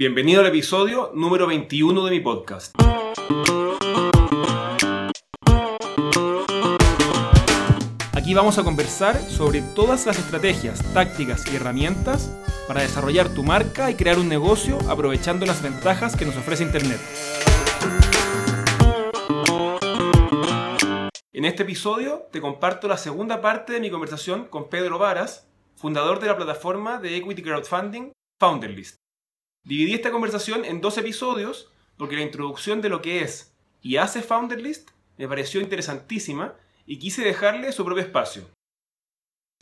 Bienvenido al episodio número 21 de mi podcast. Aquí vamos a conversar sobre todas las estrategias, tácticas y herramientas para desarrollar tu marca y crear un negocio aprovechando las ventajas que nos ofrece Internet. En este episodio te comparto la segunda parte de mi conversación con Pedro Varas, fundador de la plataforma de equity crowdfunding Founderlist. Dividí esta conversación en dos episodios porque la introducción de lo que es y hace Founderlist me pareció interesantísima y quise dejarle su propio espacio.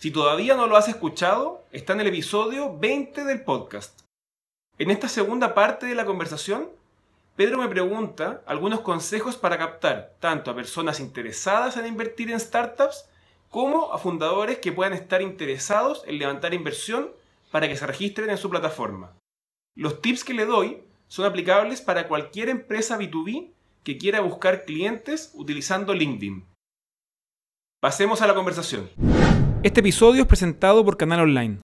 Si todavía no lo has escuchado, está en el episodio 20 del podcast. En esta segunda parte de la conversación, Pedro me pregunta algunos consejos para captar tanto a personas interesadas en invertir en startups como a fundadores que puedan estar interesados en levantar inversión para que se registren en su plataforma. Los tips que le doy son aplicables para cualquier empresa B2B que quiera buscar clientes utilizando LinkedIn. Pasemos a la conversación. Este episodio es presentado por Canal Online.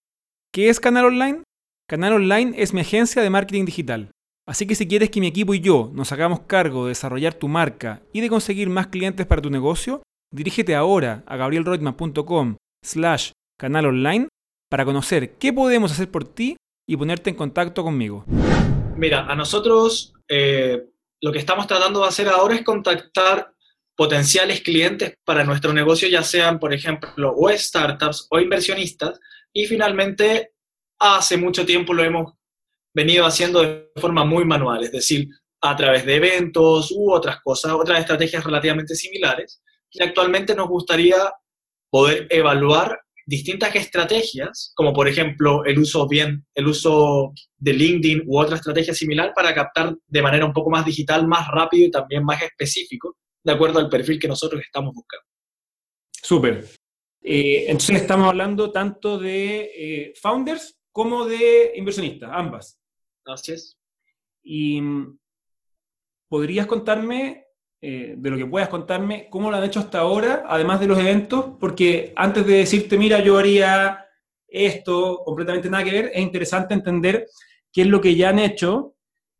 ¿Qué es Canal Online? Canal Online es mi agencia de marketing digital. Así que si quieres que mi equipo y yo nos hagamos cargo de desarrollar tu marca y de conseguir más clientes para tu negocio, dirígete ahora a gabrielroitman.com slash canal online para conocer qué podemos hacer por ti y ponerte en contacto conmigo? Mira, a nosotros eh, lo que estamos tratando de hacer ahora es contactar potenciales clientes para nuestro negocio, ya sean, por ejemplo, startups o inversionistas, y finalmente hace mucho tiempo lo hemos venido haciendo de forma muy manual, es decir, a través de eventos u otras cosas, otras estrategias relativamente similares, y actualmente nos gustaría poder evaluar distintas estrategias, como por ejemplo el uso bien, el uso de LinkedIn u otra estrategia similar para captar de manera un poco más digital, más rápido y también más específico, de acuerdo al perfil que nosotros estamos buscando. Súper. Eh, entonces estamos hablando tanto de eh, founders como de inversionistas, ambas. Así es. Y mm, podrías contarme eh, de lo que puedas contarme, cómo lo han hecho hasta ahora, además de los eventos, porque antes de decirte, mira, yo haría esto, completamente nada que ver, es interesante entender qué es lo que ya han hecho,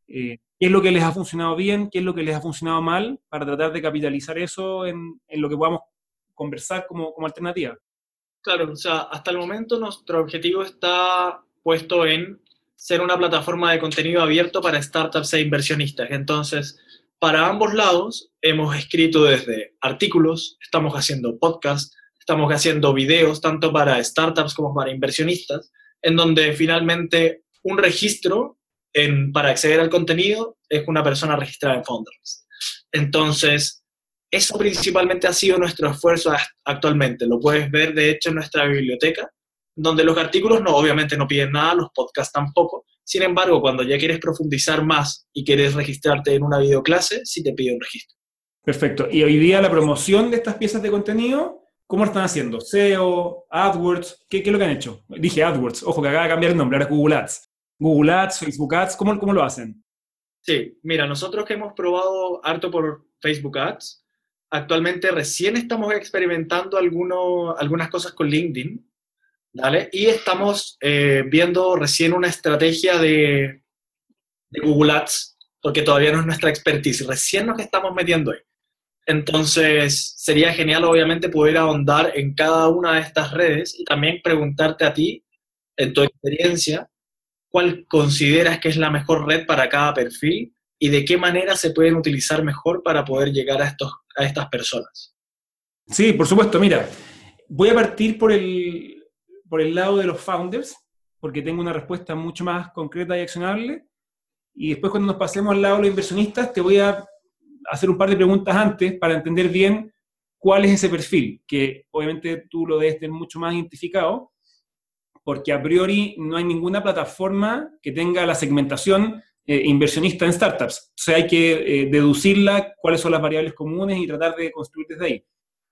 eh, qué es lo que les ha funcionado bien, qué es lo que les ha funcionado mal, para tratar de capitalizar eso en, en lo que podamos conversar como, como alternativa. Claro, o sea, hasta el momento nuestro objetivo está puesto en ser una plataforma de contenido abierto para startups e inversionistas. Entonces, para ambos lados hemos escrito desde artículos, estamos haciendo podcasts, estamos haciendo videos, tanto para startups como para inversionistas, en donde finalmente un registro para acceder al contenido es una persona registrada en Founders. Entonces, eso principalmente ha sido nuestro esfuerzo actualmente. Lo puedes ver, de hecho, en nuestra biblioteca, donde los artículos no, obviamente no piden nada, los podcasts tampoco, sin embargo, cuando ya quieres profundizar más y quieres registrarte en una videoclase, sí te pide un registro. Perfecto. Y hoy día la promoción de estas piezas de contenido, ¿cómo están haciendo? SEO, AdWords, ¿qué, es lo que han hecho? Dije AdWords, ojo que acaba de cambiar el nombre, ahora es Google Ads. Google Ads, Facebook Ads, ¿cómo, cómo lo hacen? Sí, mira, nosotros que hemos probado harto por Facebook Ads, actualmente recién estamos experimentando algunas cosas con LinkedIn, y estamos eh, viendo recién una estrategia de, Google Ads, porque todavía no es nuestra expertise, recién nos estamos metiendo ahí. Entonces, sería genial, obviamente, poder ahondar en cada una de estas redes y también preguntarte a ti, en tu experiencia, cuál consideras que es la mejor red para cada perfil y de qué manera se pueden utilizar mejor para poder llegar a, estos, a estas personas. Sí, por supuesto. Mira, voy a partir por el, por el lado de los founders, porque tengo una respuesta mucho más concreta y accionable. Y después cuando nos pasemos al lado de los inversionistas, te voy a hacer un par de preguntas antes para entender bien cuál es ese perfil, que obviamente tú lo debes tener mucho más identificado, porque a priori no hay ninguna plataforma que tenga la segmentación eh, inversionista en startups. O sea, hay que eh, deducirla, cuáles son las variables comunes y tratar de construir desde ahí.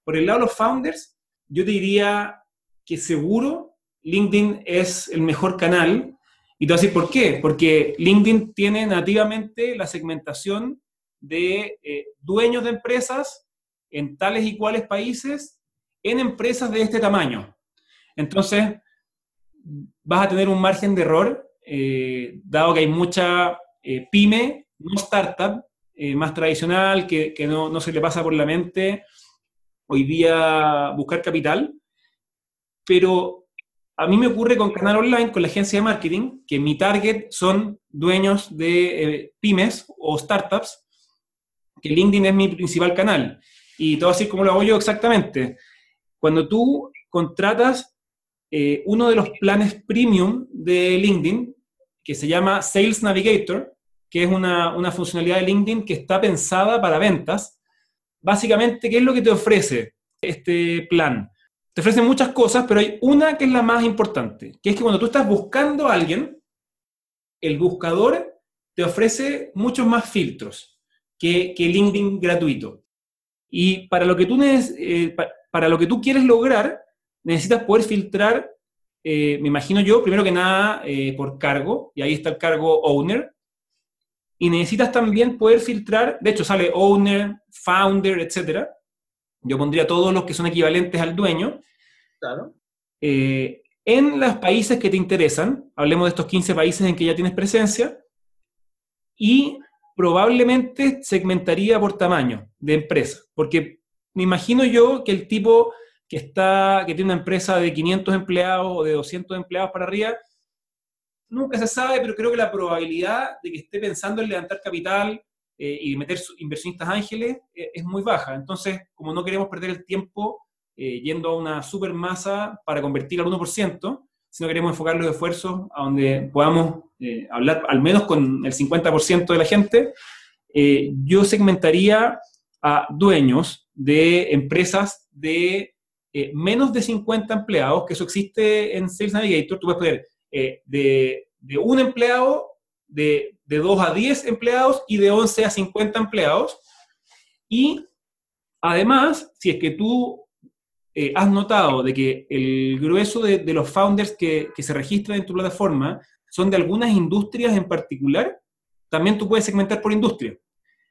Por el lado de los founders, yo te diría que seguro LinkedIn es el mejor canal. Y te voy a decir por qué. Porque LinkedIn tiene nativamente la segmentación de eh, dueños de empresas en tales y cuales países en empresas de este tamaño. Entonces, vas a tener un margen de error eh, dado que hay mucha eh, pyme, no startup, más tradicional, que, no, no, se le pasa por la mente hoy día buscar capital, pero a mí me ocurre con Canal Online, con la agencia de marketing, que mi target son dueños de pymes o startups, que LinkedIn es mi principal canal. Y todo así como lo hago yo exactamente. Cuando tú contratas eh, uno de los planes premium de LinkedIn, que se llama Sales Navigator, que es una, una funcionalidad de LinkedIn que está pensada para ventas. Básicamente, ¿qué es lo que te ofrece este plan? Te ofrece muchas cosas, pero hay una que es la más importante, que es que cuando tú estás buscando a alguien, el buscador te ofrece muchos más filtros que, LinkedIn gratuito. Y para lo que tú, eh, para lo que tú quieres lograr, necesitas poder filtrar, eh, me imagino yo, primero que nada, eh, por cargo, y ahí está el cargo owner, y necesitas también poder filtrar, de hecho sale owner, founder, etc. Yo pondría todos los que son equivalentes al dueño. Claro. en los países que te interesan, hablemos de estos 15 países en que ya tienes presencia, y probablemente segmentaría por tamaño de empresa, porque me imagino yo que el tipo que, está, que tiene una empresa de 500 empleados o de 200 empleados para arriba, nunca se sabe, pero creo que la probabilidad de que esté pensando en levantar capital eh, y meter inversionistas ángeles eh, es muy baja. Entonces, como no queremos perder el tiempo eh, yendo a una super masa para convertir al 1%, sino queremos enfocar los esfuerzos a donde podamos eh, hablar al menos con el 50% de la gente, eh, yo segmentaría a dueños de empresas de menos de 50 empleados, que eso existe en Sales Navigator, tú puedes poner de, un empleado, de, de 2 a 10 empleados y de 11 a 50 empleados. Y además, si es que tú eh, has notado de que el grueso de, los founders que, se registran en tu plataforma son de algunas industrias en particular, también tú puedes segmentar por industria.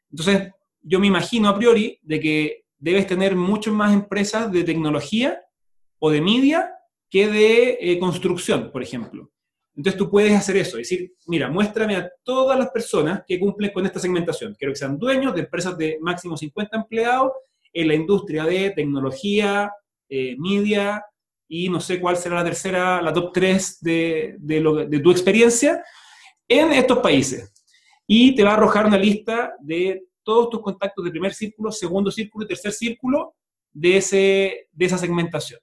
Entonces, yo me imagino a priori de que debes tener muchas más empresas de tecnología o de media que de eh, construcción, por ejemplo. Entonces tú puedes hacer eso, decir, mira, muéstrame a todas las personas que cumplen con esta segmentación. Quiero que sean dueños de empresas de máximo 50 empleados en la industria de tecnología, eh, media y no sé cuál será la tercera, la top 3 de, de, tu experiencia en estos países. Y te va a arrojar una lista de todos tus contactos de primer círculo, segundo círculo y tercer círculo de, ese, de esa segmentación.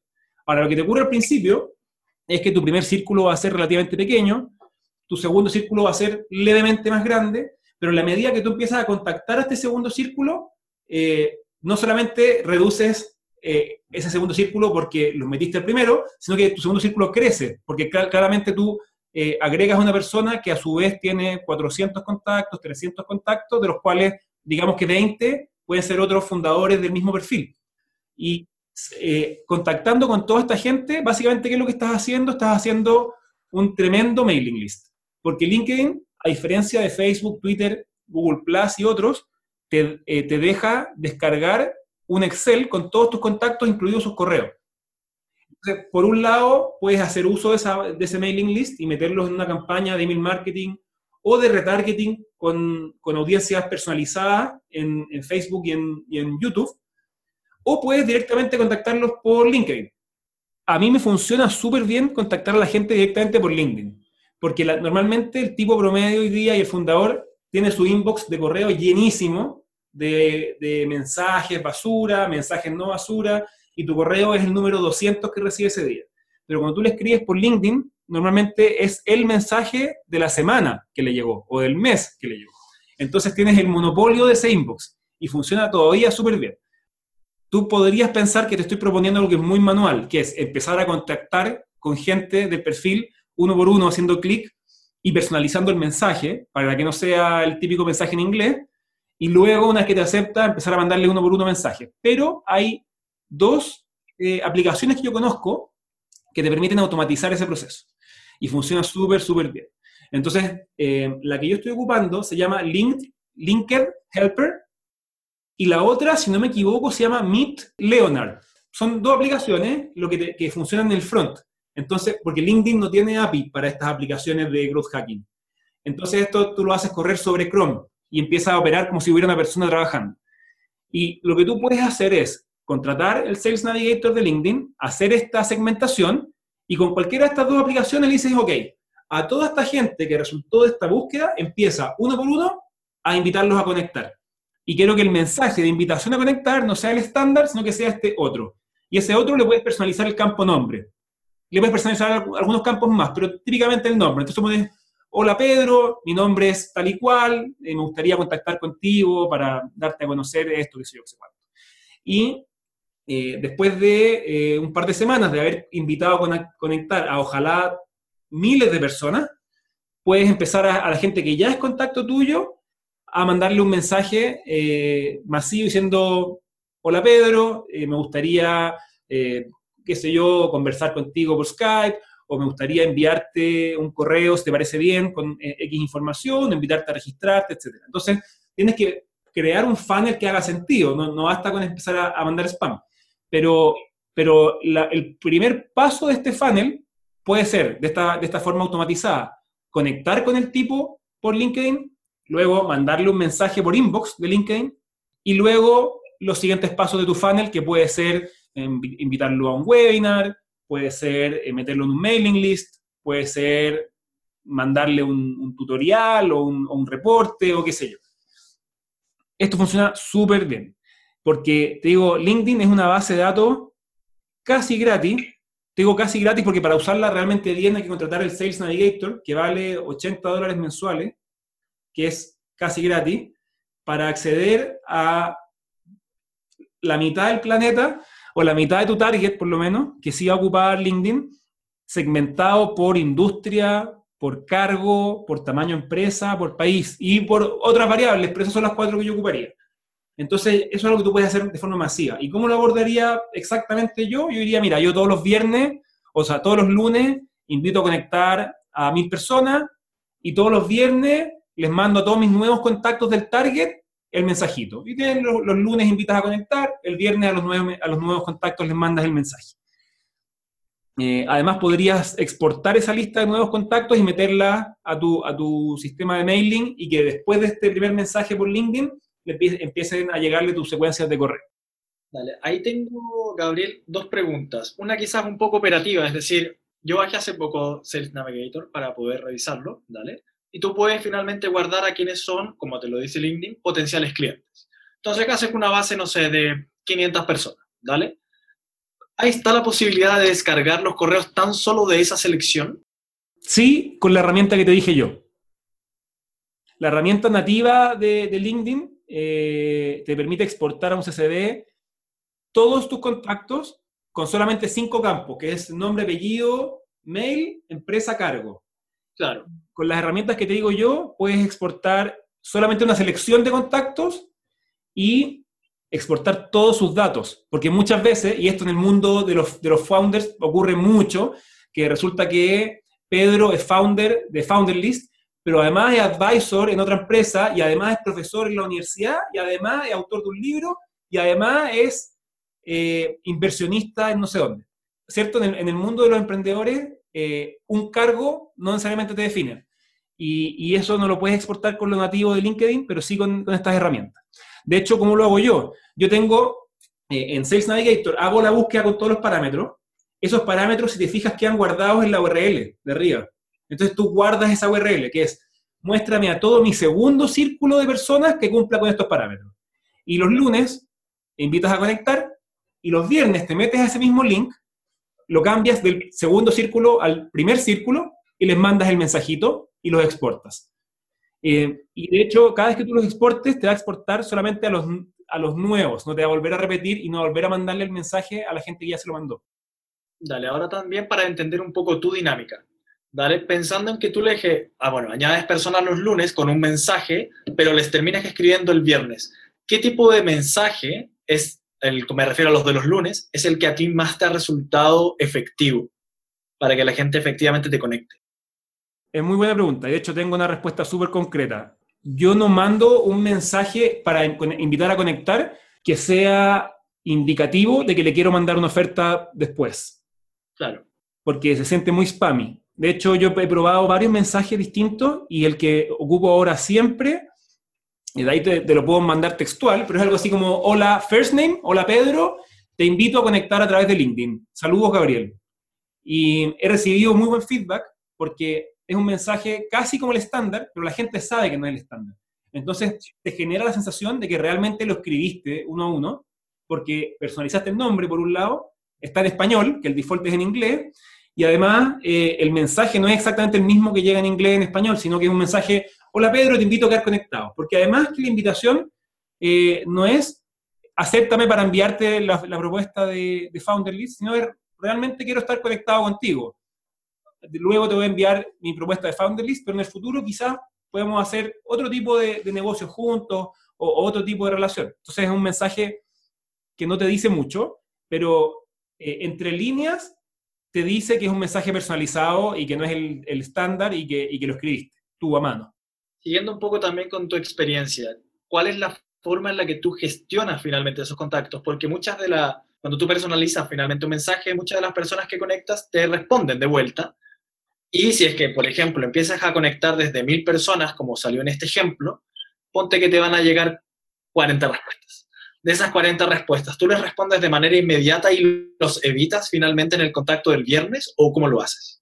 Ahora, lo que te ocurre al principio es que tu primer círculo va a ser relativamente pequeño, tu segundo círculo va a ser levemente más grande, pero en la medida que tú empiezas a contactar a este segundo círculo, eh, no solamente reduces eh, ese segundo círculo porque los metiste primero, sino que tu segundo círculo crece, porque claramente tú eh, agregas a una persona que a su vez tiene 400 contactos, 300 contactos, de los cuales digamos que 20 pueden ser otros fundadores del mismo perfil. Y eh, contactando con toda esta gente, básicamente, ¿qué es lo que estás haciendo? Estás haciendo un tremendo mailing list. Porque LinkedIn, a diferencia de Facebook, Twitter, Google Plus y otros, te, te deja descargar un Excel con todos tus contactos, incluidos sus correos. Por un lado, puedes hacer uso de, ese mailing list y meterlos en una campaña de email marketing o de retargeting con, audiencias personalizadas en, Facebook y en, YouTube. O puedes directamente contactarlos por LinkedIn. A mí me funciona súper bien contactar a la gente directamente por LinkedIn, porque normalmente el tipo promedio hoy día y el fundador tiene su inbox de correo llenísimo de, mensajes basura, mensajes no basura, y tu correo es el número 200 que recibe ese día. Pero cuando tú le escribes por LinkedIn, normalmente es el mensaje de la semana que le llegó o del mes que le llegó. Entonces tienes el monopolio de ese inbox y funciona todavía súper bien. Tú podrías pensar que te estoy proponiendo algo que es muy manual, que es empezar a contactar con gente del perfil uno por uno haciendo clic y personalizando el mensaje para que no sea el típico mensaje en inglés, y luego, una vez que te acepta, empezar a mandarle uno por uno mensajes. Pero hay dos eh, aplicaciones que yo conozco que te permiten automatizar ese proceso. Y funciona súper, súper bien. Entonces, eh, la que yo estoy ocupando se llama Linked, Linked Helper y la otra, si no me equivoco, se llama Meet Leonard. Son dos aplicaciones lo que, que funcionan en el front. Entonces, porque LinkedIn no tiene API para estas aplicaciones de growth hacking. Entonces, esto tú lo haces correr sobre Chrome y empieza a operar como si hubiera una persona trabajando. Y lo que tú puedes hacer es contratar el Sales Navigator de LinkedIn, hacer esta segmentación y con cualquiera de estas dos aplicaciones le dices, ok, a toda esta gente que resultó de esta búsqueda, empieza uno por uno a invitarlos a conectar. Y quiero que el mensaje de invitación a conectar no sea el estándar, sino que sea este otro. Y ese otro le puedes personalizar el campo nombre. Le puedes personalizar algunos campos más, pero típicamente el nombre. Entonces pones, hola Pedro, mi nombre es tal y cual, eh, me gustaría contactar contigo para darte a conocer esto, que sé yo, qué sé. Y eh, después de eh, un par de semanas de haber invitado a conectar a ojalá miles de personas, puedes empezar a, la gente que ya es contacto tuyo a mandarle un mensaje eh, masivo diciendo, hola Pedro, me gustaría, qué sé yo, conversar contigo por Skype, o me gustaría enviarte un correo, si te parece bien, con X información, invitarte a registrarte, etc. Entonces, tienes que crear un funnel que haga sentido, no, no basta con empezar a mandar spam. Pero, pero el primer paso de este funnel puede ser de esta, de esta forma automatizada, conectar con el tipo por LinkedIn, luego mandarle un mensaje por inbox de LinkedIn y luego los siguientes pasos de tu funnel, que puede ser invitarlo a un webinar, puede ser eh, meterlo en un mailing list, puede ser mandarle un, tutorial o un, o un, reporte o qué sé yo. Esto funciona súper bien. Porque, te digo, LinkedIn es una base de datos casi gratis. Te digo casi gratis porque para usarla realmente bien hay que contratar el Sales Navigator, que vale 80 dólares mensuales, que es casi gratis, para acceder a la mitad del planeta, o la mitad de tu target, por lo menos, que sí va a ocupar LinkedIn, segmentado por industria, por cargo, por tamaño empresa, por país y por otras variables, pero esas son las cuatro que yo ocuparía. Entonces, eso es algo que tú puedes hacer de forma masiva. ¿Y cómo lo abordaría exactamente yo? Yo diría, mira, yo todos los viernes, o sea, todos los lunes, invito a conectar a mil personas y todos los viernes les mando a todos mis nuevos contactos del target el mensajito. Y los, los, lunes invitas a conectar, el viernes a los, nuevos, a los nuevos contactos les mandas el mensaje. Eh, además, podrías exportar esa lista de nuevos contactos y meterla a tu, a tu sistema de mailing y que después de este primer mensaje por LinkedIn empiecen a llegarle tus secuencias de correo. Dale, ahí tengo, Gabriel, dos preguntas. Una quizás un poco operativa, es decir, yo bajé hace poco Sales Navigator para poder revisarlo, ¿dale? Y tú puedes finalmente guardar a quienes son, como te lo dice LinkedIn, potenciales clientes. Entonces acá haces una base, no sé, de 500 personas, ¿dale? Ahí está la posibilidad de descargar los correos tan solo de esa selección. Sí, con la herramienta que te dije yo. La herramienta nativa de, de LinkedIn eh, te permite exportar a un CCD todos tus contactos con solamente cinco campos, que es nombre, apellido, mail, empresa, cargo. Claro. Con las herramientas que te digo yo, puedes exportar solamente una selección de contactos y exportar todos sus datos. Porque muchas veces, y esto en el mundo de los, de los founders ocurre mucho, que resulta que Pedro es founder de Founder List pero además es advisor en otra empresa y además es profesor en la universidad y además es autor de un libro y además es eh, inversionista en no sé dónde. ¿Cierto? En el, mundo de los emprendedores, eh, un cargo no necesariamente te define. Y, eso no lo puedes exportar con lo nativo de LinkedIn, pero sí con, estas herramientas. De hecho, ¿cómo lo hago yo? Yo tengo eh, en Sales Navigator, hago la búsqueda con todos los parámetros. Esos parámetros, si te fijas, quedan guardados en la URL de arriba. Entonces tú guardas esa URL, que es muéstrame a todo mi segundo círculo de personas que cumpla con estos parámetros. Y los lunes invitas a conectar y los viernes te metes a ese mismo link, lo cambias del segundo círculo al primer círculo y les mandas el mensajito y los exportas. Eh, y de hecho, cada vez que tú los exportes, te va a exportar solamente a los, a los nuevos, no te va a volver a repetir y no va a volver a mandarle el mensaje a la gente que ya se lo mandó. Dale, ahora también para entender un poco tu dinámica. ¿vale? Pensando en que tú le dije, ah, bueno, añades personas los lunes con un mensaje, pero les terminas escribiendo el viernes. ¿Qué tipo de mensaje es, el, me refiero a los de los lunes, es el que a ti más te ha resultado efectivo para que la gente efectivamente te conecte? Es muy buena pregunta. De hecho, tengo una respuesta súper concreta. Yo no mando un mensaje para invitar a conectar que sea indicativo de que le quiero mandar una oferta después. Claro. porque se siente muy spammy. De hecho, yo he probado varios mensajes distintos y el que ocupo ahora siempre, y de ahí te, lo puedo mandar textual, pero es algo así como, hola first name, hola Pedro, te invito a conectar a través de LinkedIn. Saludos, Gabriel. Y he recibido muy buen feedback porque es un mensaje casi como el estándar, pero la gente sabe que no es el estándar. Entonces te genera la sensación de que realmente lo escribiste uno a uno, porque personalizaste el nombre por un lado, está en español, que el default es en inglés, y además eh, el mensaje no es exactamente el mismo que llega en inglés en español, sino que es un mensaje, hola Pedro, te invito a quedar conectado, porque además que la invitación eh, no es acéptame para enviarte la, propuesta de, de Founder List, sino es realmente quiero estar conectado contigo. Luego te voy a enviar mi propuesta de Founder List, pero en el futuro quizás podemos hacer otro tipo de, de negocios juntos o, otro tipo de relación. Entonces es un mensaje que no te dice mucho, pero eh, entre líneas te dice que es un mensaje personalizado y que no es el, estándar y que, y que lo escribiste tú a mano. Siguiendo un poco también con tu experiencia, ¿cuál es la forma en la que tú gestionas finalmente esos contactos? Porque muchas de las, cuando tú personalizas finalmente un mensaje, muchas de las personas que conectas te responden de vuelta, y si es que, por ejemplo, empiezas a conectar desde mil personas, como salió en este ejemplo, ponte que te van a llegar 40 respuestas. De esas 40 respuestas, ¿tú les respondes de manera inmediata y los evitas finalmente en el contacto del viernes o cómo lo haces?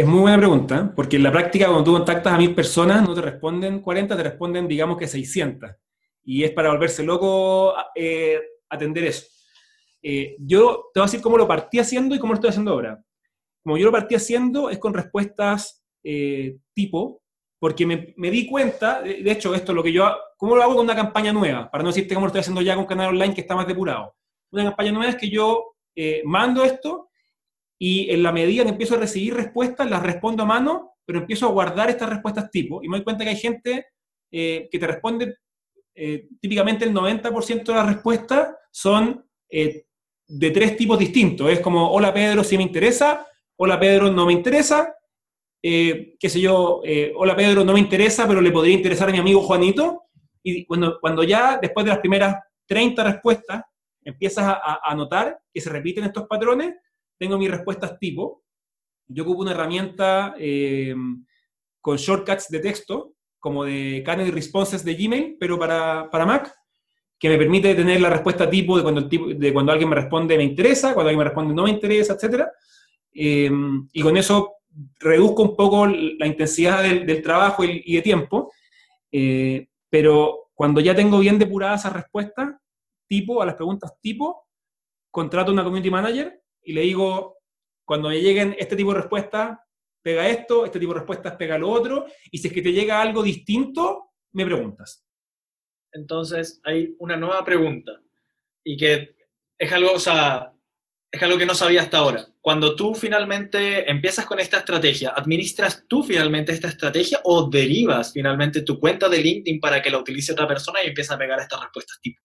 Es muy buena pregunta, porque en la práctica cuando tú contactas a mil personas no te responden 40, te responden digamos que 600. Y es para volverse loco eh, atender eso. Eh, yo te voy a decir cómo lo partí haciendo y cómo lo estoy haciendo ahora como yo lo partí haciendo, es con respuestas eh, tipo, porque me, di cuenta, de, hecho, esto es lo que yo, ¿cómo lo hago con una campaña nueva? Para no decirte cómo lo estoy haciendo ya con canal online que está más depurado. Una campaña nueva es que yo eh, mando esto y en la medida que empiezo a recibir respuestas, las respondo a mano, pero empiezo a guardar estas respuestas tipo. Y me doy cuenta que hay gente eh, que te responde, típicamente el 90% de las respuestas son de tres tipos distintos. Es como, hola Pedro, si me interesa, hola Pedro, no me interesa, eh, qué sé yo, eh, hola Pedro, no me interesa, pero le podría interesar a mi amigo Juanito. Y cuando, cuando ya después de las primeras 30 respuestas empiezas a, notar que se repiten estos patrones, tengo mis respuestas tipo. Yo ocupo una herramienta eh, con shortcuts de texto, como de Canary Responses de Gmail, pero para, para Mac, que me permite tener la respuesta tipo de cuando, el tipo, de cuando alguien me responde me interesa, cuando alguien me responde no me interesa, etcétera Em, y con eso reduzco un poco la intensidad del, trabajo y, de tiempo, eh, pero cuando ya tengo bien depuradas esas respuestas, tipo, a las preguntas tipo, contrato una community manager y le digo, cuando me lleguen este tipo de respuestas, pega esto, este tipo de respuestas pega lo otro, y si es que te llega algo distinto, me preguntas. Entonces, hay una nueva pregunta, y que es algo, o sea, es algo que no sabía hasta ahora. Cuando tú finalmente empiezas con esta estrategia, ¿administras tú finalmente esta estrategia o derivas finalmente tu cuenta de LinkedIn para que la utilice otra persona y empieza a pegar estas respuestas tipo?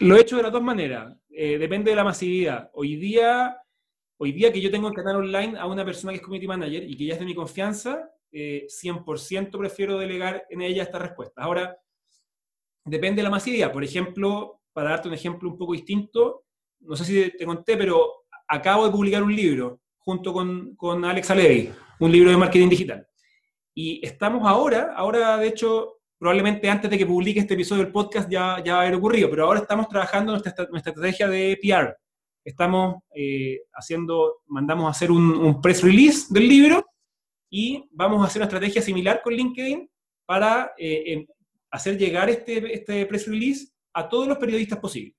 Lo he hecho de las dos maneras. Eh, depende de la masividad. Hoy día, hoy día que yo tengo el canal online a una persona que es community manager y que ya es de mi confianza, 100% eh, prefiero delegar en ella estas respuestas. Ahora, depende de la masividad. Por ejemplo, para darte un ejemplo un poco distinto, no sé si te conté, pero acabo de publicar un libro junto con, con Alex Alevi, un libro de marketing digital. Y estamos ahora, ahora de hecho, probablemente antes de que publique este episodio del podcast ya, ya va a haber ocurrido, pero ahora estamos trabajando nuestra, estrategia de PR. Estamos eh, haciendo, mandamos a hacer un, un, press release del libro y vamos a hacer una estrategia similar con LinkedIn para eh, hacer llegar este, este press release a todos los periodistas posibles.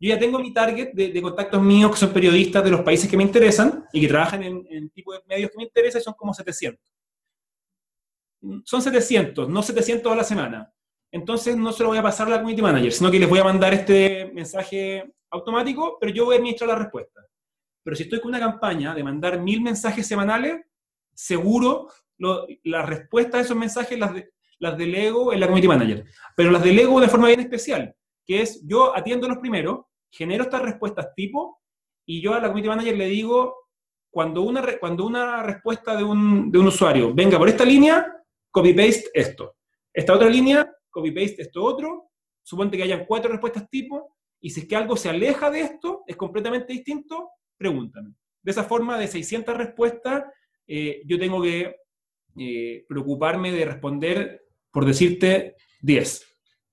Yo ya tengo mi target de, contactos míos que son periodistas de los países que me interesan y que trabajan en, en tipo de medios que me interesan son como 700. Son 700, no 700 a la semana. Entonces no se lo voy a pasar a la community manager, sino que les voy a mandar este mensaje automático, pero yo voy a administrar la respuesta. Pero si estoy con una campaña de mandar mil mensajes semanales, seguro las respuestas a esos mensajes las, las delego en la community manager. Pero las delego de forma bien especial, que es yo atiendo los primeros, genero estas respuestas tipo y yo a la community manager le digo, cuando una, cuando una respuesta de un, de un usuario venga por esta línea, copy-paste esto. Esta otra línea, copy-paste esto otro. Suponte que hayan cuatro respuestas tipo y si es que algo se aleja de esto, es completamente distinto, pregúntame. De esa forma, de 600 respuestas, eh, yo tengo que eh, preocuparme de responder, por decirte, 10.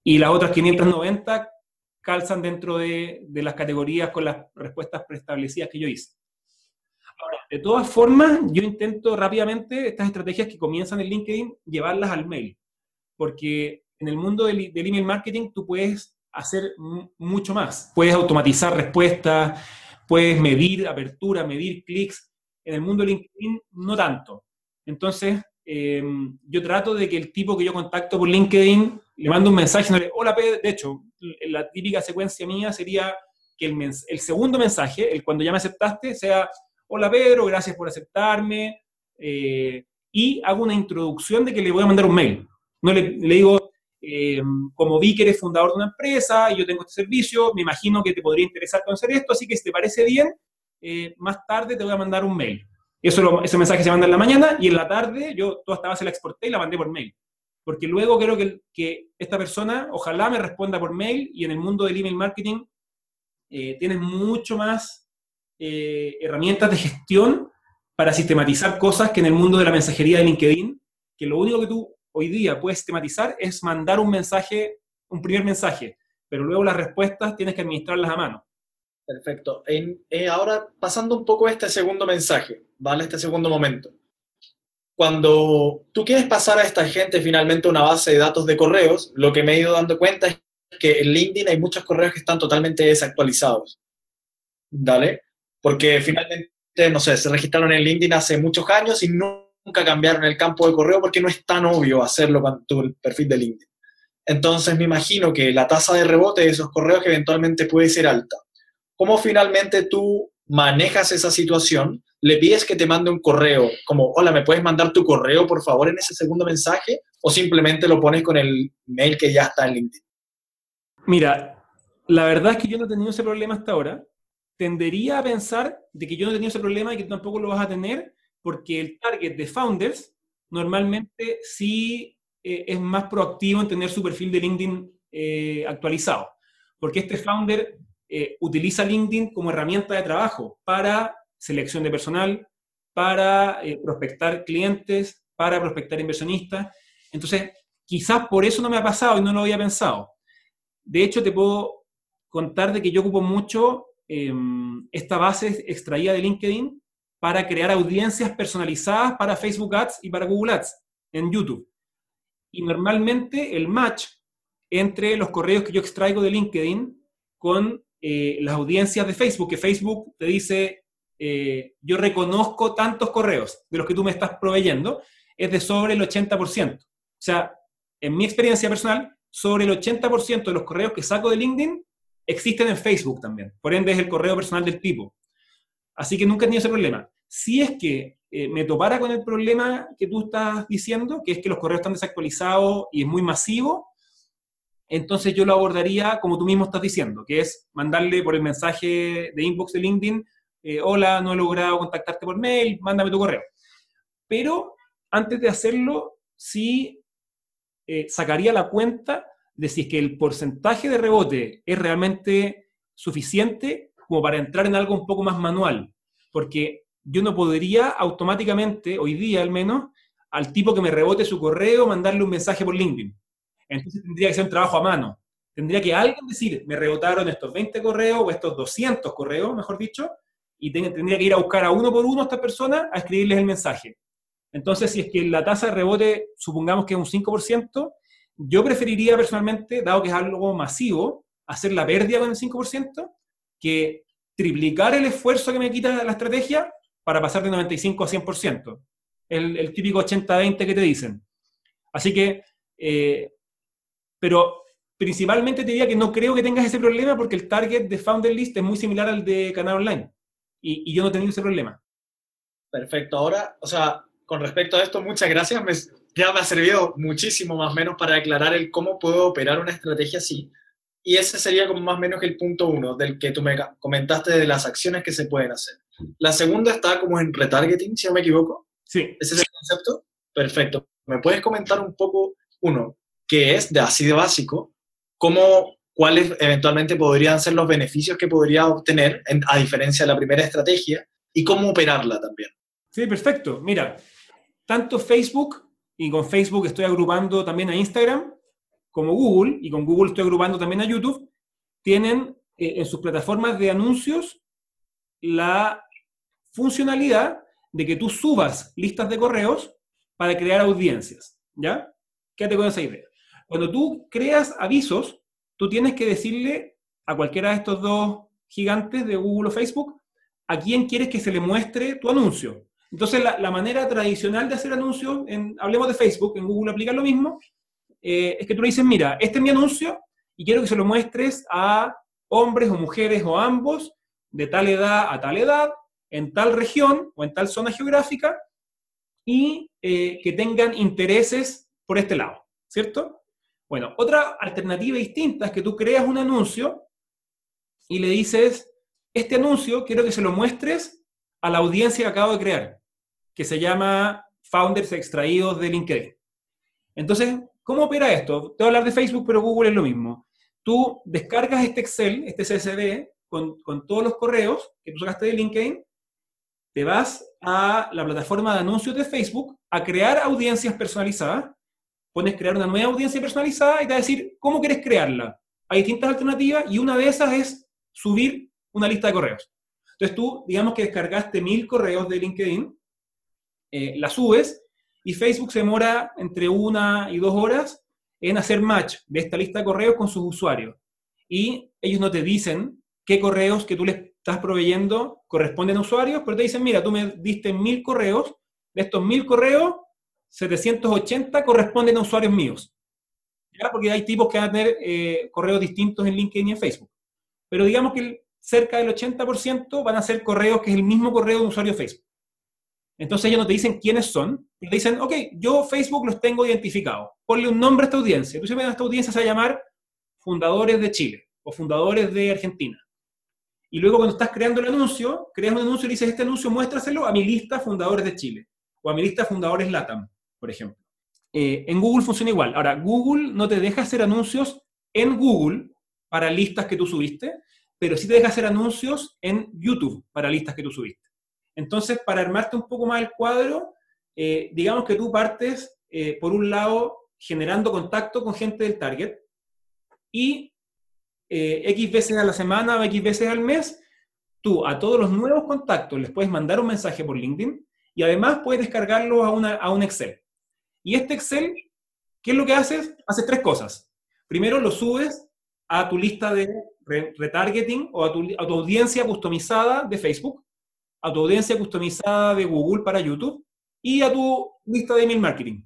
Y las otras 590 calzan dentro de, de las categorías con las respuestas preestablecidas que yo hice. De todas formas, yo intento rápidamente estas estrategias que comienzan en LinkedIn, llevarlas al mail, porque en el mundo del, email marketing tú puedes hacer mucho más. Puedes automatizar respuestas, puedes medir apertura, medir clics. En el mundo de LinkedIn no tanto. Entonces, eh, yo trato de que el tipo que yo contacto por LinkedIn le mando un mensaje, no le, hola Pedro, de hecho, la típica secuencia mía sería que el, el, segundo mensaje, el cuando ya me aceptaste, sea, hola Pedro, gracias por aceptarme, eh, y hago una introducción de que le voy a mandar un mail. No le, digo, eh, como vi que eres fundador de una empresa y yo tengo este servicio, me imagino que te podría interesar conocer esto, así que si te parece bien, eh, más tarde te voy a mandar un mail. Eso ese mensaje se manda en la mañana y en la tarde yo toda esta base la exporté y la mandé por mail. Porque luego creo que, esta persona ojalá me responda por mail y en el mundo del email marketing tienes mucho más herramientas de gestión para sistematizar cosas que en el mundo de la mensajería de LinkedIn, que lo único que tú hoy día puedes tematizar es mandar un mensaje, un primer mensaje, pero luego las respuestas tienes que administrarlas a mano. Perfecto. Eh, ahora, pasando un poco a este segundo mensaje, ¿vale? Este segundo momento. Cuando tú quieres pasar a esta gente finalmente una base de datos de correos, lo que me he ido dando cuenta es que en LinkedIn hay muchos correos que están totalmente desactualizados. ¿Vale? Porque finalmente, no sé, se registraron en LinkedIn hace muchos años y nunca cambiaron el campo de correo porque no es tan obvio hacerlo con tu perfil de LinkedIn. Entonces me imagino que la tasa de rebote de esos correos eventualmente puede ser alta. ¿Cómo finalmente tú manejas esa situación? ¿Le pides que te mande un correo como, hola, ¿me puedes mandar tu correo por favor en ese segundo mensaje? ¿O simplemente lo pones con el mail que ya está en LinkedIn? Mira, la verdad es que yo no he tenido ese problema hasta ahora. Tendería a pensar de que yo no he tenido ese problema y que tampoco lo vas a tener porque el target de founders normalmente sí eh, es más proactivo en tener su perfil de LinkedIn eh, actualizado, porque este founder eh, utiliza LinkedIn como herramienta de trabajo para selección de personal, para prospectar clientes, para prospectar inversionistas. Entonces, quizás por eso no me ha pasado y no lo había pensado. De hecho, te puedo contar de que yo ocupo mucho em, esta base extraída de LinkedIn para crear audiencias personalizadas para Facebook Ads y para Google Ads en YouTube. Y normalmente el match entre los correos que yo extraigo de LinkedIn con eh, las audiencias de Facebook, que Facebook te dice, eh, yo reconozco tantos correos de los que tú me estás proveyendo, es de sobre el 80%. O sea, en mi experiencia personal, sobre el 80% de los correos que saco de LinkedIn existen en Facebook también. Por ende, es el correo personal del tipo. Así que nunca he tenido ese problema. Si es que eh, me topara con el problema que tú estás diciendo, que es que los correos están desactualizados y es muy masivo, entonces yo lo abordaría como tú mismo estás diciendo, que es mandarle por el mensaje de inbox de LinkedIn, eh, hola, no he logrado contactarte por mail, mándame tu correo. Pero antes de hacerlo, sí eh, sacaría la cuenta de si es que el porcentaje de rebote es realmente suficiente como para entrar en algo un poco más manual, porque yo no podría automáticamente, hoy día al menos, al tipo que me rebote su correo, mandarle un mensaje por LinkedIn. Entonces tendría que ser un trabajo a mano. Tendría que alguien decir, me rebotaron estos 20 correos o estos 200 correos, mejor dicho, y tendría que ir a buscar a uno por uno a estas personas a escribirles el mensaje. Entonces, si es que la tasa de rebote, supongamos que es un 5%, yo preferiría personalmente, dado que es algo masivo, hacer la pérdida con el 5% que triplicar el esfuerzo que me quita la estrategia para pasar de 95 a 100%. El, el típico 80-20 que te dicen. Así que, eh, pero principalmente te diría que no creo que tengas ese problema porque el target de Founder List es muy similar al de Canal Online. Y, yo no he tenido ese problema. Perfecto. Ahora, o sea, con respecto a esto, muchas gracias. Ya me ha servido muchísimo más o menos para aclarar el cómo puedo operar una estrategia así. Y ese sería como más o menos el punto uno del que tú me comentaste de las acciones que se pueden hacer. La segunda está como en retargeting, si no me equivoco. Sí. ¿Ese es el concepto? Perfecto. ¿Me puedes comentar un poco, uno, qué es de así de básico, cómo, cuáles eventualmente podrían ser los beneficios que podría obtener, a diferencia de la primera estrategia, y cómo operarla también. Sí, perfecto. Mira, tanto Facebook, y con Facebook estoy agrupando también a Instagram, como Google, y con Google estoy agrupando también a YouTube, tienen eh, en sus plataformas de anuncios la funcionalidad de que tú subas listas de correos para crear audiencias, ¿ya? Quédate con esa idea. Cuando tú creas avisos, tú tienes que decirle a cualquiera de estos dos gigantes de Google o Facebook a quién quieres que se le muestre tu anuncio. Entonces, la, manera tradicional de hacer anuncios, en, hablemos de Facebook, en Google aplica lo mismo, eh, es que tú le dices, mira, este es mi anuncio y quiero que se lo muestres a hombres o mujeres o ambos, de tal edad a tal edad, en tal región o en tal zona geográfica, y eh, que tengan intereses por este lado, ¿cierto? Bueno, otra alternativa distinta es que tú creas un anuncio y le dices, este anuncio quiero que se lo muestres a la audiencia que acabo de crear, que se llama Founders Extraídos de LinkedIn. Entonces, ¿cómo opera esto? Te voy a hablar de Facebook, pero Google es lo mismo tú descargas este Excel, este CSV, con, con, todos los correos que tú sacaste de LinkedIn, te vas a la plataforma de anuncios de Facebook a crear audiencias personalizadas, pones crear una nueva audiencia personalizada y te va a decir cómo quieres crearla. Hay distintas alternativas y una de esas es subir una lista de correos. Entonces tú, digamos que descargaste mil correos de LinkedIn, eh, la subes y Facebook se demora entre una y dos horas en hacer match de esta lista de correos con sus usuarios. Y ellos no te dicen qué correos que tú les estás proveyendo corresponden a usuarios, pero te dicen, mira, tú me diste mil correos, de estos mil correos, 780 corresponden a usuarios míos. Porque hay tipos que van a tener eh, correos distintos en LinkedIn y en Facebook. Pero digamos que cerca del 80% van a ser correos que es el mismo correo de un usuario Facebook. Entonces ellos no te dicen quiénes son, te dicen, ok, yo Facebook los tengo identificados, ponle un nombre a esta audiencia. Tú a esta audiencia se va a llamar Fundadores de Chile o Fundadores de Argentina. Y luego cuando estás creando el anuncio, creas un anuncio y dices, este anuncio muéstraselo a mi lista Fundadores de Chile o a mi lista Fundadores LATAM, por ejemplo. Eh, en Google funciona igual. Ahora, Google no te deja hacer anuncios en Google para listas que tú subiste, pero sí te deja hacer anuncios en YouTube para listas que tú subiste. Entonces, para armarte un poco más el cuadro, eh, digamos que tú partes, eh, por un lado, generando contacto con gente del target y eh, X veces a la semana o X veces al mes, tú a todos los nuevos contactos les puedes mandar un mensaje por LinkedIn y además puedes descargarlo a, una, a un Excel. Y este Excel, ¿qué es lo que haces? Haces tres cosas. Primero lo subes a tu lista de retargeting o a tu audiencia customizada de Facebook a tu audiencia customizada de Google para YouTube y a tu lista de email marketing.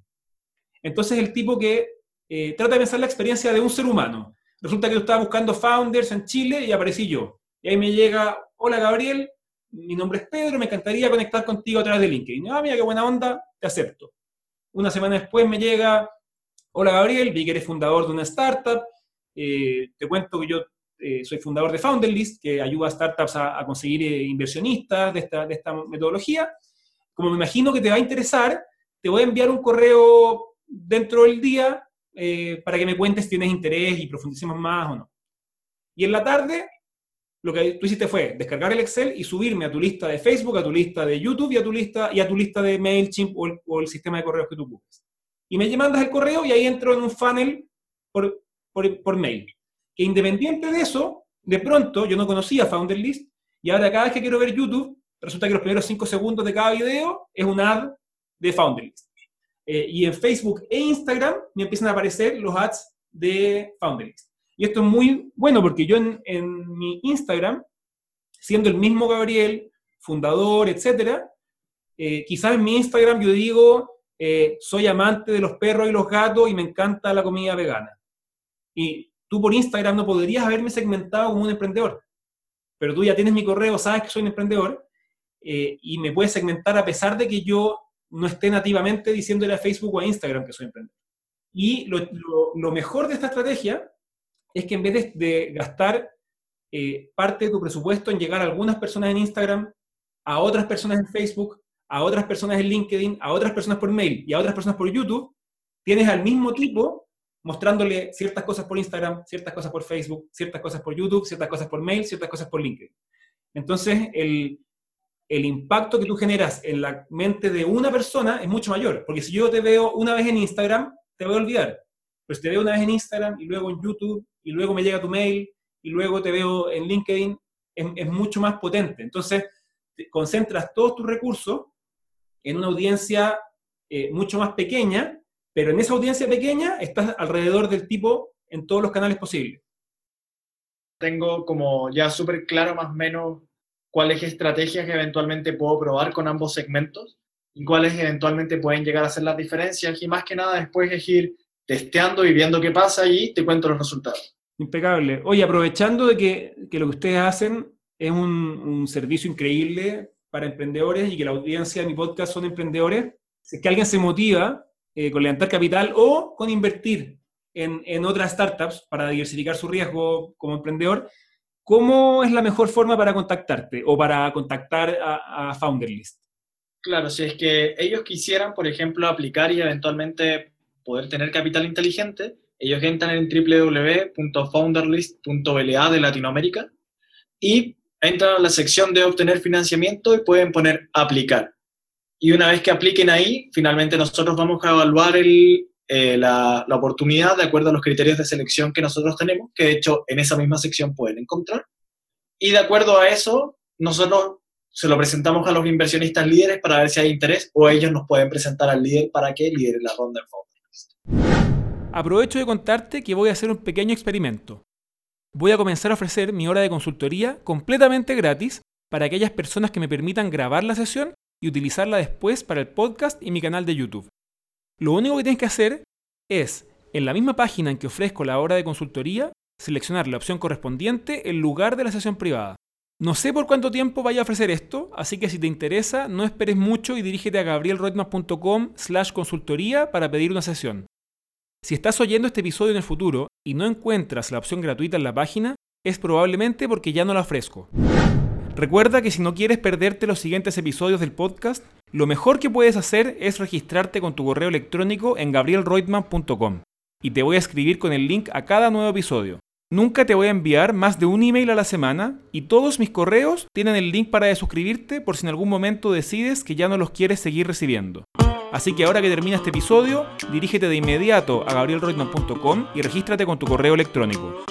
Entonces, el tipo que eh, trata de pensar la experiencia de un ser humano. Resulta que tú estabas buscando founders en Chile y aparecí yo. Y ahí me llega, hola Gabriel, mi nombre es Pedro, me encantaría conectar contigo a través de LinkedIn. Ah, mira qué buena onda, te acepto. Una semana después me llega, hola Gabriel, vi que eres fundador de una startup, eh, te cuento que yo eh, soy fundador de Founderlist, que ayuda a startups a, conseguir eh, inversionistas de esta, metodología. Como me imagino que te va a interesar, te voy a enviar un correo dentro del día eh, para que me cuentes si tienes interés y profundicemos más o no. Y en la tarde, lo que tú hiciste fue descargar el Excel y subirme a tu lista de Facebook, a tu lista de YouTube y a tu lista, y a tu lista de MailChimp o el, sistema de correos que tú busques. Y me mandas el correo y ahí entro en un funnel por mail que independiente de eso, de pronto yo no conocía Founderlist y ahora cada vez que quiero ver YouTube, resulta que los primeros 5 segundos de cada video es un ad de Founderlist. Eh, y en Facebook e Instagram me empiezan a aparecer los ads de Founderlist. Y esto es muy bueno porque yo en, mi Instagram, siendo el mismo Gabriel, fundador, etcétera, eh, quizás en mi Instagram yo digo, eh, soy amante de los perros y los gatos y me encanta la comida vegana. Y tú por Instagram no podrías haberme segmentado como un emprendedor, pero tú ya tienes mi correo, sabes que soy un emprendedor eh, y me puedes segmentar a pesar de que yo no esté nativamente diciéndole a Facebook o a Instagram que soy emprendedor. Y lo, mejor de esta estrategia es que en vez de, gastar eh, parte de tu presupuesto en llegar a algunas personas en Instagram, a otras personas en Facebook, a otras personas en LinkedIn, a otras personas por mail y a otras personas por YouTube, tienes al mismo tipo mostrándole ciertas cosas por Instagram, ciertas cosas por Facebook, ciertas cosas por YouTube, ciertas cosas por mail, ciertas cosas por LinkedIn. Entonces, el, el impacto que tú generas en la mente de una persona es mucho mayor. Porque si yo te veo una vez en Instagram, te voy a olvidar. Pero si te veo una vez en Instagram y luego en YouTube y luego me llega tu mail y luego te veo en LinkedIn, es, mucho más potente. Entonces, concentras todos tus recursos en una audiencia eh, mucho más pequeña, pero en esa audiencia pequeña estás alrededor del tipo en todos los canales posibles. Tengo como ya súper claro más o menos cuáles estrategias eventualmente puedo probar con ambos segmentos y cuáles eventualmente pueden llegar a ser las diferencias y más que nada después es ir testeando y viendo qué pasa y te cuento los resultados. Impecable. Oye, aprovechando de que, que lo que ustedes hacen es un, un, servicio increíble para emprendedores y que la audiencia de mi podcast son emprendedores, si es que alguien se motiva eh, con levantar capital o con invertir en, en otras startups para diversificar su riesgo como emprendedor, ¿cómo es la mejor forma para contactarte o para contactar a, Founderlist? Claro, si es que ellos quisieran, por ejemplo, aplicar y eventualmente poder tener capital inteligente, ellos entran en www.founderlist.la de Latinoamérica y entran a la sección de obtener financiamiento y pueden poner aplicar. Y una vez que apliquen ahí, finalmente nosotros vamos a evaluar eh, la, oportunidad de acuerdo a los criterios de selección que nosotros tenemos, que de hecho en esa misma sección pueden encontrar. Y de acuerdo a eso, nosotros se lo presentamos a los inversionistas líderes para ver si hay interés o ellos nos pueden presentar al líder para que lidere la ronda en Founders. Aprovecho de contarte que voy a hacer un pequeño experimento. Voy a comenzar a ofrecer mi hora de consultoría completamente gratis para aquellas personas que me permitan grabar la sesión y utilizarla después para el podcast y mi canal de YouTube. Lo único que tienes que hacer es, en la misma página en que ofrezco la hora de consultoría, seleccionar la opción correspondiente en lugar de la sesión privada. No sé por cuánto tiempo vaya a ofrecer esto, así que si te interesa, no esperes mucho y dirígete a gabrielroitman.com slash consultoría para pedir una sesión. Si estás oyendo este episodio en el futuro y no encuentras la opción gratuita en la página, es probablemente porque ya no la ofrezco. Recuerda que si no quieres perderte los siguientes episodios del podcast, lo mejor que puedes hacer es registrarte con tu correo electrónico en gabrielreutmann.com y te voy a escribir con el link a cada nuevo episodio. Nunca te voy a enviar más de un email a la semana y todos mis correos tienen el link para suscribirte por si en algún momento decides que ya no los quieres seguir recibiendo. Así que ahora que termina este episodio, dirígete de inmediato a gabrielreutmann.com y regístrate con tu correo electrónico.